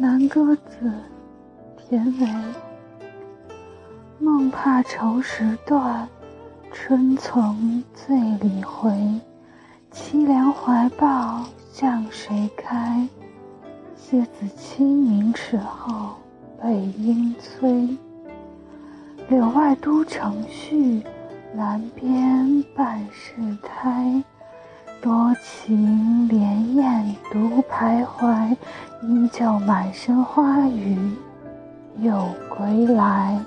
南歌子，田维。梦怕愁时断，春从醉里回。凄凉怀抱向谁开？谢子清明尺后北阴催。柳外都城绪，栏边半是苔。多情连燕独徘徊，依旧满身花雨又归来。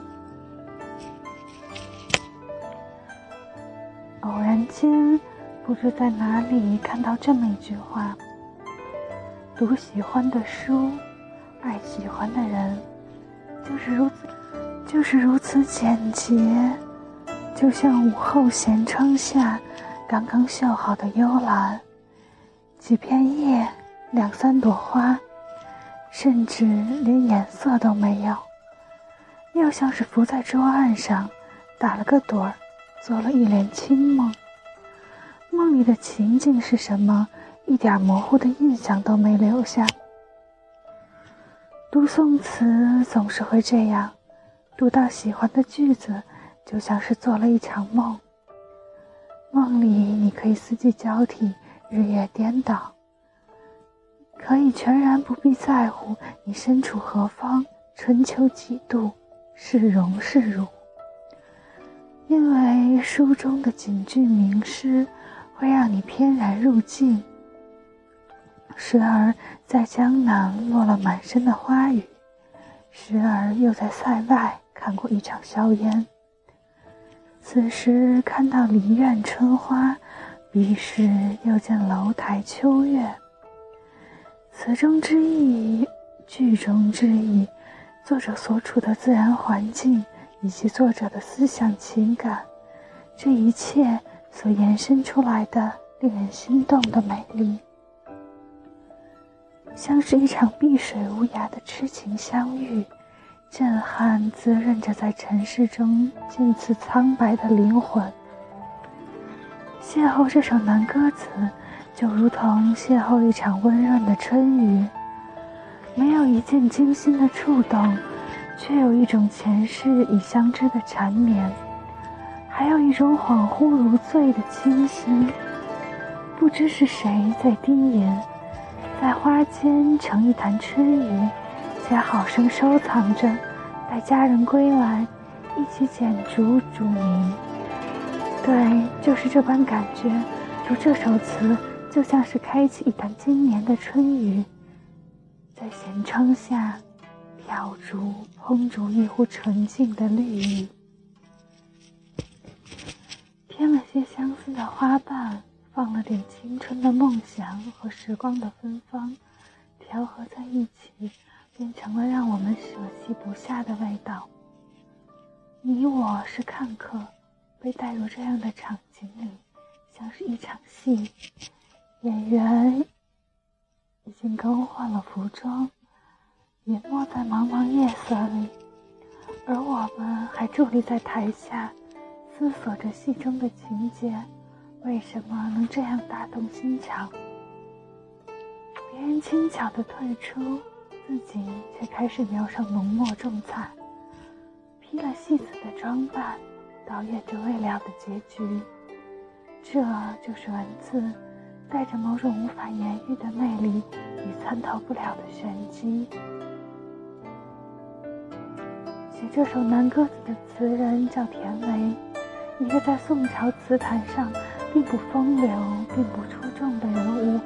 偶然间，不知在哪里看到这么一句话：读喜欢的书，爱喜欢的人，就是如此，就是如此简洁，就像午后闲窗下。刚刚绣好的幽兰，几片叶，两三朵花，甚至连颜色都没有，又像是浮在桌案上，打了个盹儿，做了一帘清梦。梦里的情景是什么？一点模糊的印象都没留下。读宋词总是会这样，读到喜欢的句子，就像是做了一场梦。梦里，你可以四季交替，日夜颠倒，可以全然不必在乎你身处何方，春秋几度，是荣是辱。因为书中的锦句名诗，会让你翩然入境，时而在江南落了满身的花雨，时而又在塞外看过一场硝烟。此时看到梨院春花，彼时又见楼台秋月。词中之意，句中之意，作者所处的自然环境，以及作者的思想情感，这一切所延伸出来的令人心动的美丽，像是一场碧水无涯的痴情相遇。震撼滋润着在尘世中渐次苍白的灵魂。邂逅这首男歌词，就如同邂逅一场温润的春雨，没有一见惊心的触动，却有一种前世已相知的缠绵，还有一种恍惚如醉的清新。不知是谁在低吟，在花间盛一坛春雨。且好生收藏着，待家人归来，一起剪烛煮茗。对，就是这般感觉。读这首词，就像是开启一坛今年的春雨，在闲窗下挑烛烹煮一壶纯净的绿意，添了些相思的花瓣，放了点青春的梦想和时光的芬芳，调和在一起。变成了让我们舍弃不下的味道。你我是看客，被带入这样的场景里，像是一场戏。演员已经更换了服装，隐没在茫茫夜色里，而我们还伫立在台下，思索着戏中的情节，为什么能这样打动心肠？别人轻巧的退出。自己却开始描上浓墨重彩，披了戏子的装扮，导演着未了的结局。这就是文字，带着某种无法言喻的魅力与参透不了的玄机。写这首南歌子的词人叫田维，一个在宋朝词坛上并不风流、并不出众的人物，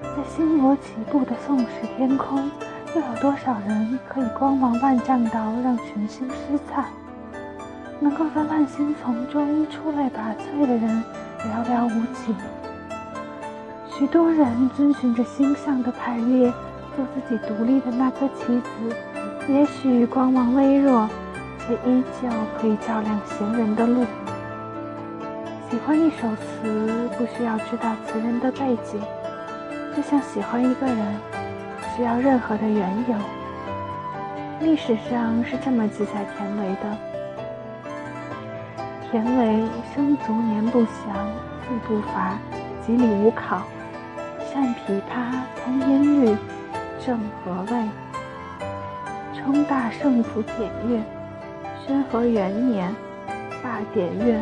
在星罗棋布的宋时天空。又有多少人可以光芒万丈到让群星失彩？能够在万星丛中出类拔萃的人寥寥无几。许多人遵循着星象的排列，做自己独立的那颗棋子，也许光芒微弱，却依旧可以照亮行人的路。喜欢一首词，不需要知道词人的背景，就像喜欢一个人。需要任何的缘由。历史上是这么记载田维的：田维生卒年不详，字不伐，籍里无考，善琵琶，通音律，正和味，称大圣府典乐，宣和元年罢典乐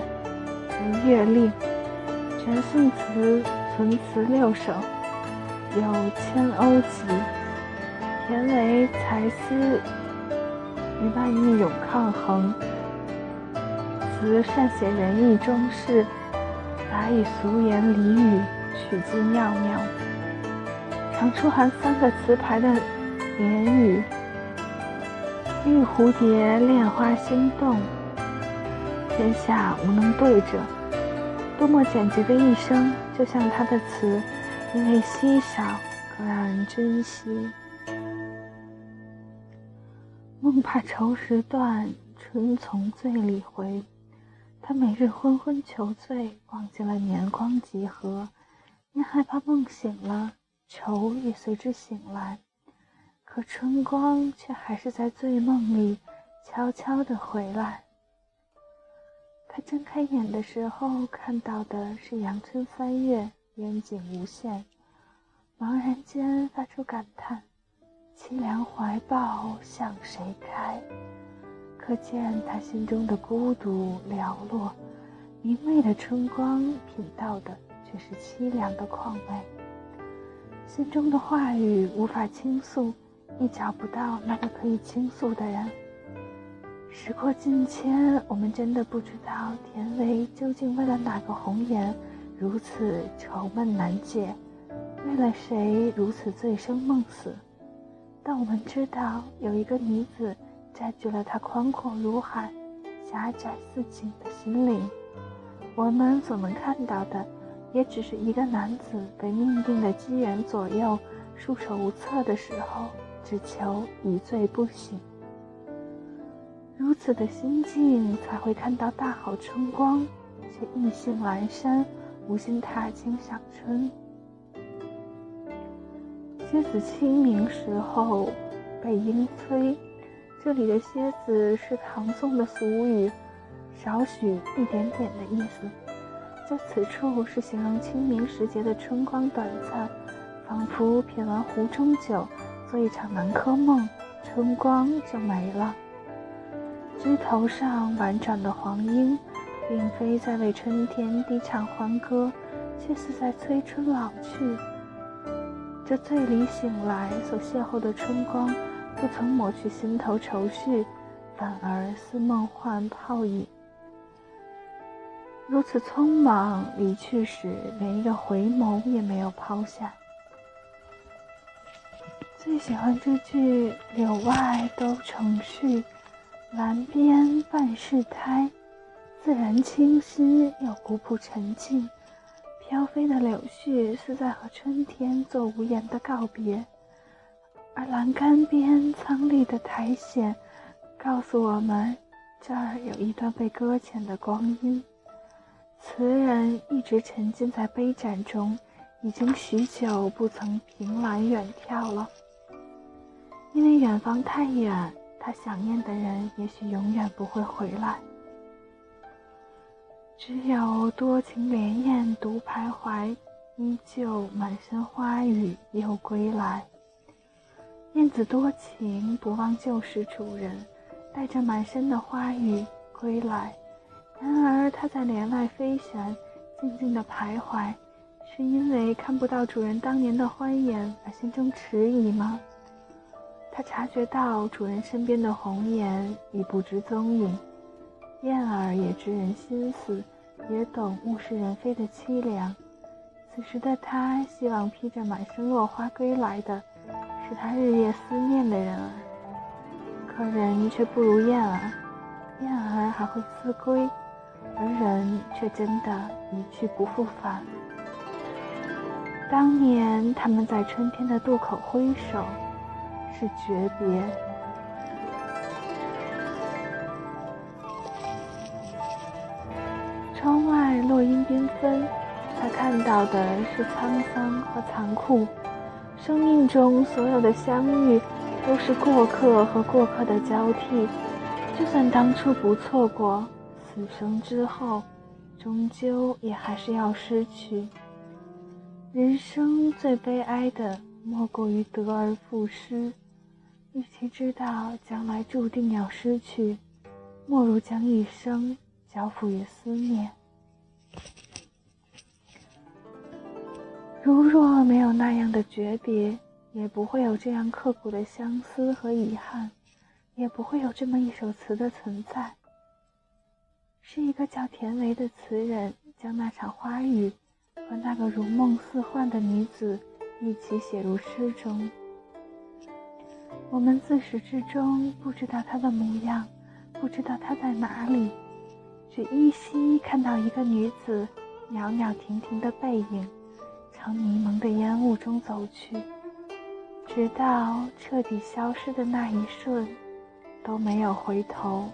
为乐令，全宋词存词六首，有千欧集，田为才思与万艺勇抗衡，词善写仁义忠士，杂以俗言俚语，取自妙妙，常出含三个词牌的联语。玉蝴蝶，恋花心动，天下无能对者。多么简洁的一生，就像他的词，因为稀少，更让人珍惜。梦怕愁时断，春从醉里回。他每日昏昏求醉，忘记了年光几何，因害怕梦醒了，愁也随之醒来。可春光却还是在醉梦里悄悄地回来。他睁开眼的时候，看到的是阳春三月，烟景无限。茫然间发出感叹：凄凉怀抱向谁开？可见他心中的孤独寥落。明媚的春光，品到的却是凄凉的况味。心中的话语无法倾诉。亦找不到那个可以倾诉的人。时过境迁，我们真的不知道田维究竟为了哪个红颜如此愁闷难解，为了谁如此醉生梦死。但我们知道，有一个女子占据了他宽阔如海、狭窄似井的心灵。我们所能看到的，也只是一个男子被命定的机缘左右，束手无策的时候。只求一醉不醒，如此的心境才会看到大好春光，却意兴阑珊，无心踏青赏春。蝎子清明时候被莺催，这里的蝎子是唐宋的俗语，少许一点点的意思，在此处是形容清明时节的春光短暂，仿佛品完壶中酒。做一场南柯梦，春光就没了。枝头上婉转的黄莺，并非在为春天低唱欢歌，却是在催春老去。这醉里醒来所邂逅的春光，不曾抹去心头愁绪，反而似梦幻泡影。如此匆忙离去时，连一个回眸也没有抛下。最喜欢这句“柳外都成絮，栏边半是苔”，自然清新又古朴沉静。飘飞的柳絮是在和春天做无言的告别，而栏杆边苍绿的苔藓，告诉我们这儿有一段被搁浅的光阴。词人一直沉浸在杯盏中，已经许久不曾凭栏远眺了。因为远方太远，他想念的人也许永远不会回来。只有多情莲艳独徘徊，依旧满身花雨又归来。燕子多情，不忘旧时主人，带着满身的花雨归来。然而，它在帘外飞旋，静静的徘徊，是因为看不到主人当年的欢颜而心中迟疑吗？他察觉到主人身边的红颜已不知踪影，燕儿也知人心思，也懂物是人非的凄凉。此时的他希望披着满身落花归来的，是他日夜思念的人儿。可人却不如燕儿，燕儿还会思归，而人却真的一去不复返。当年他们在春天的渡口挥手。是诀别。窗外落英缤纷，他看到的是沧桑和残酷。生命中所有的相遇，都是过客和过客的交替。就算当初不错过，死生之后，终究也还是要失去。人生最悲哀的，莫过于得而复失。与其知道将来注定要失去，莫如将一生交付于思念。如若没有那样的诀别，也不会有这样刻骨的相思和遗憾，也不会有这么一首词的存在。是一个叫田维的词人，将那场花雨和那个如梦似幻的女子一起写入诗中。我们自始至终不知道她的模样，不知道她在哪里，只依稀看到一个女子袅袅婷婷的背影，从迷蒙的烟雾中走去，直到彻底消失的那一瞬，都没有回头。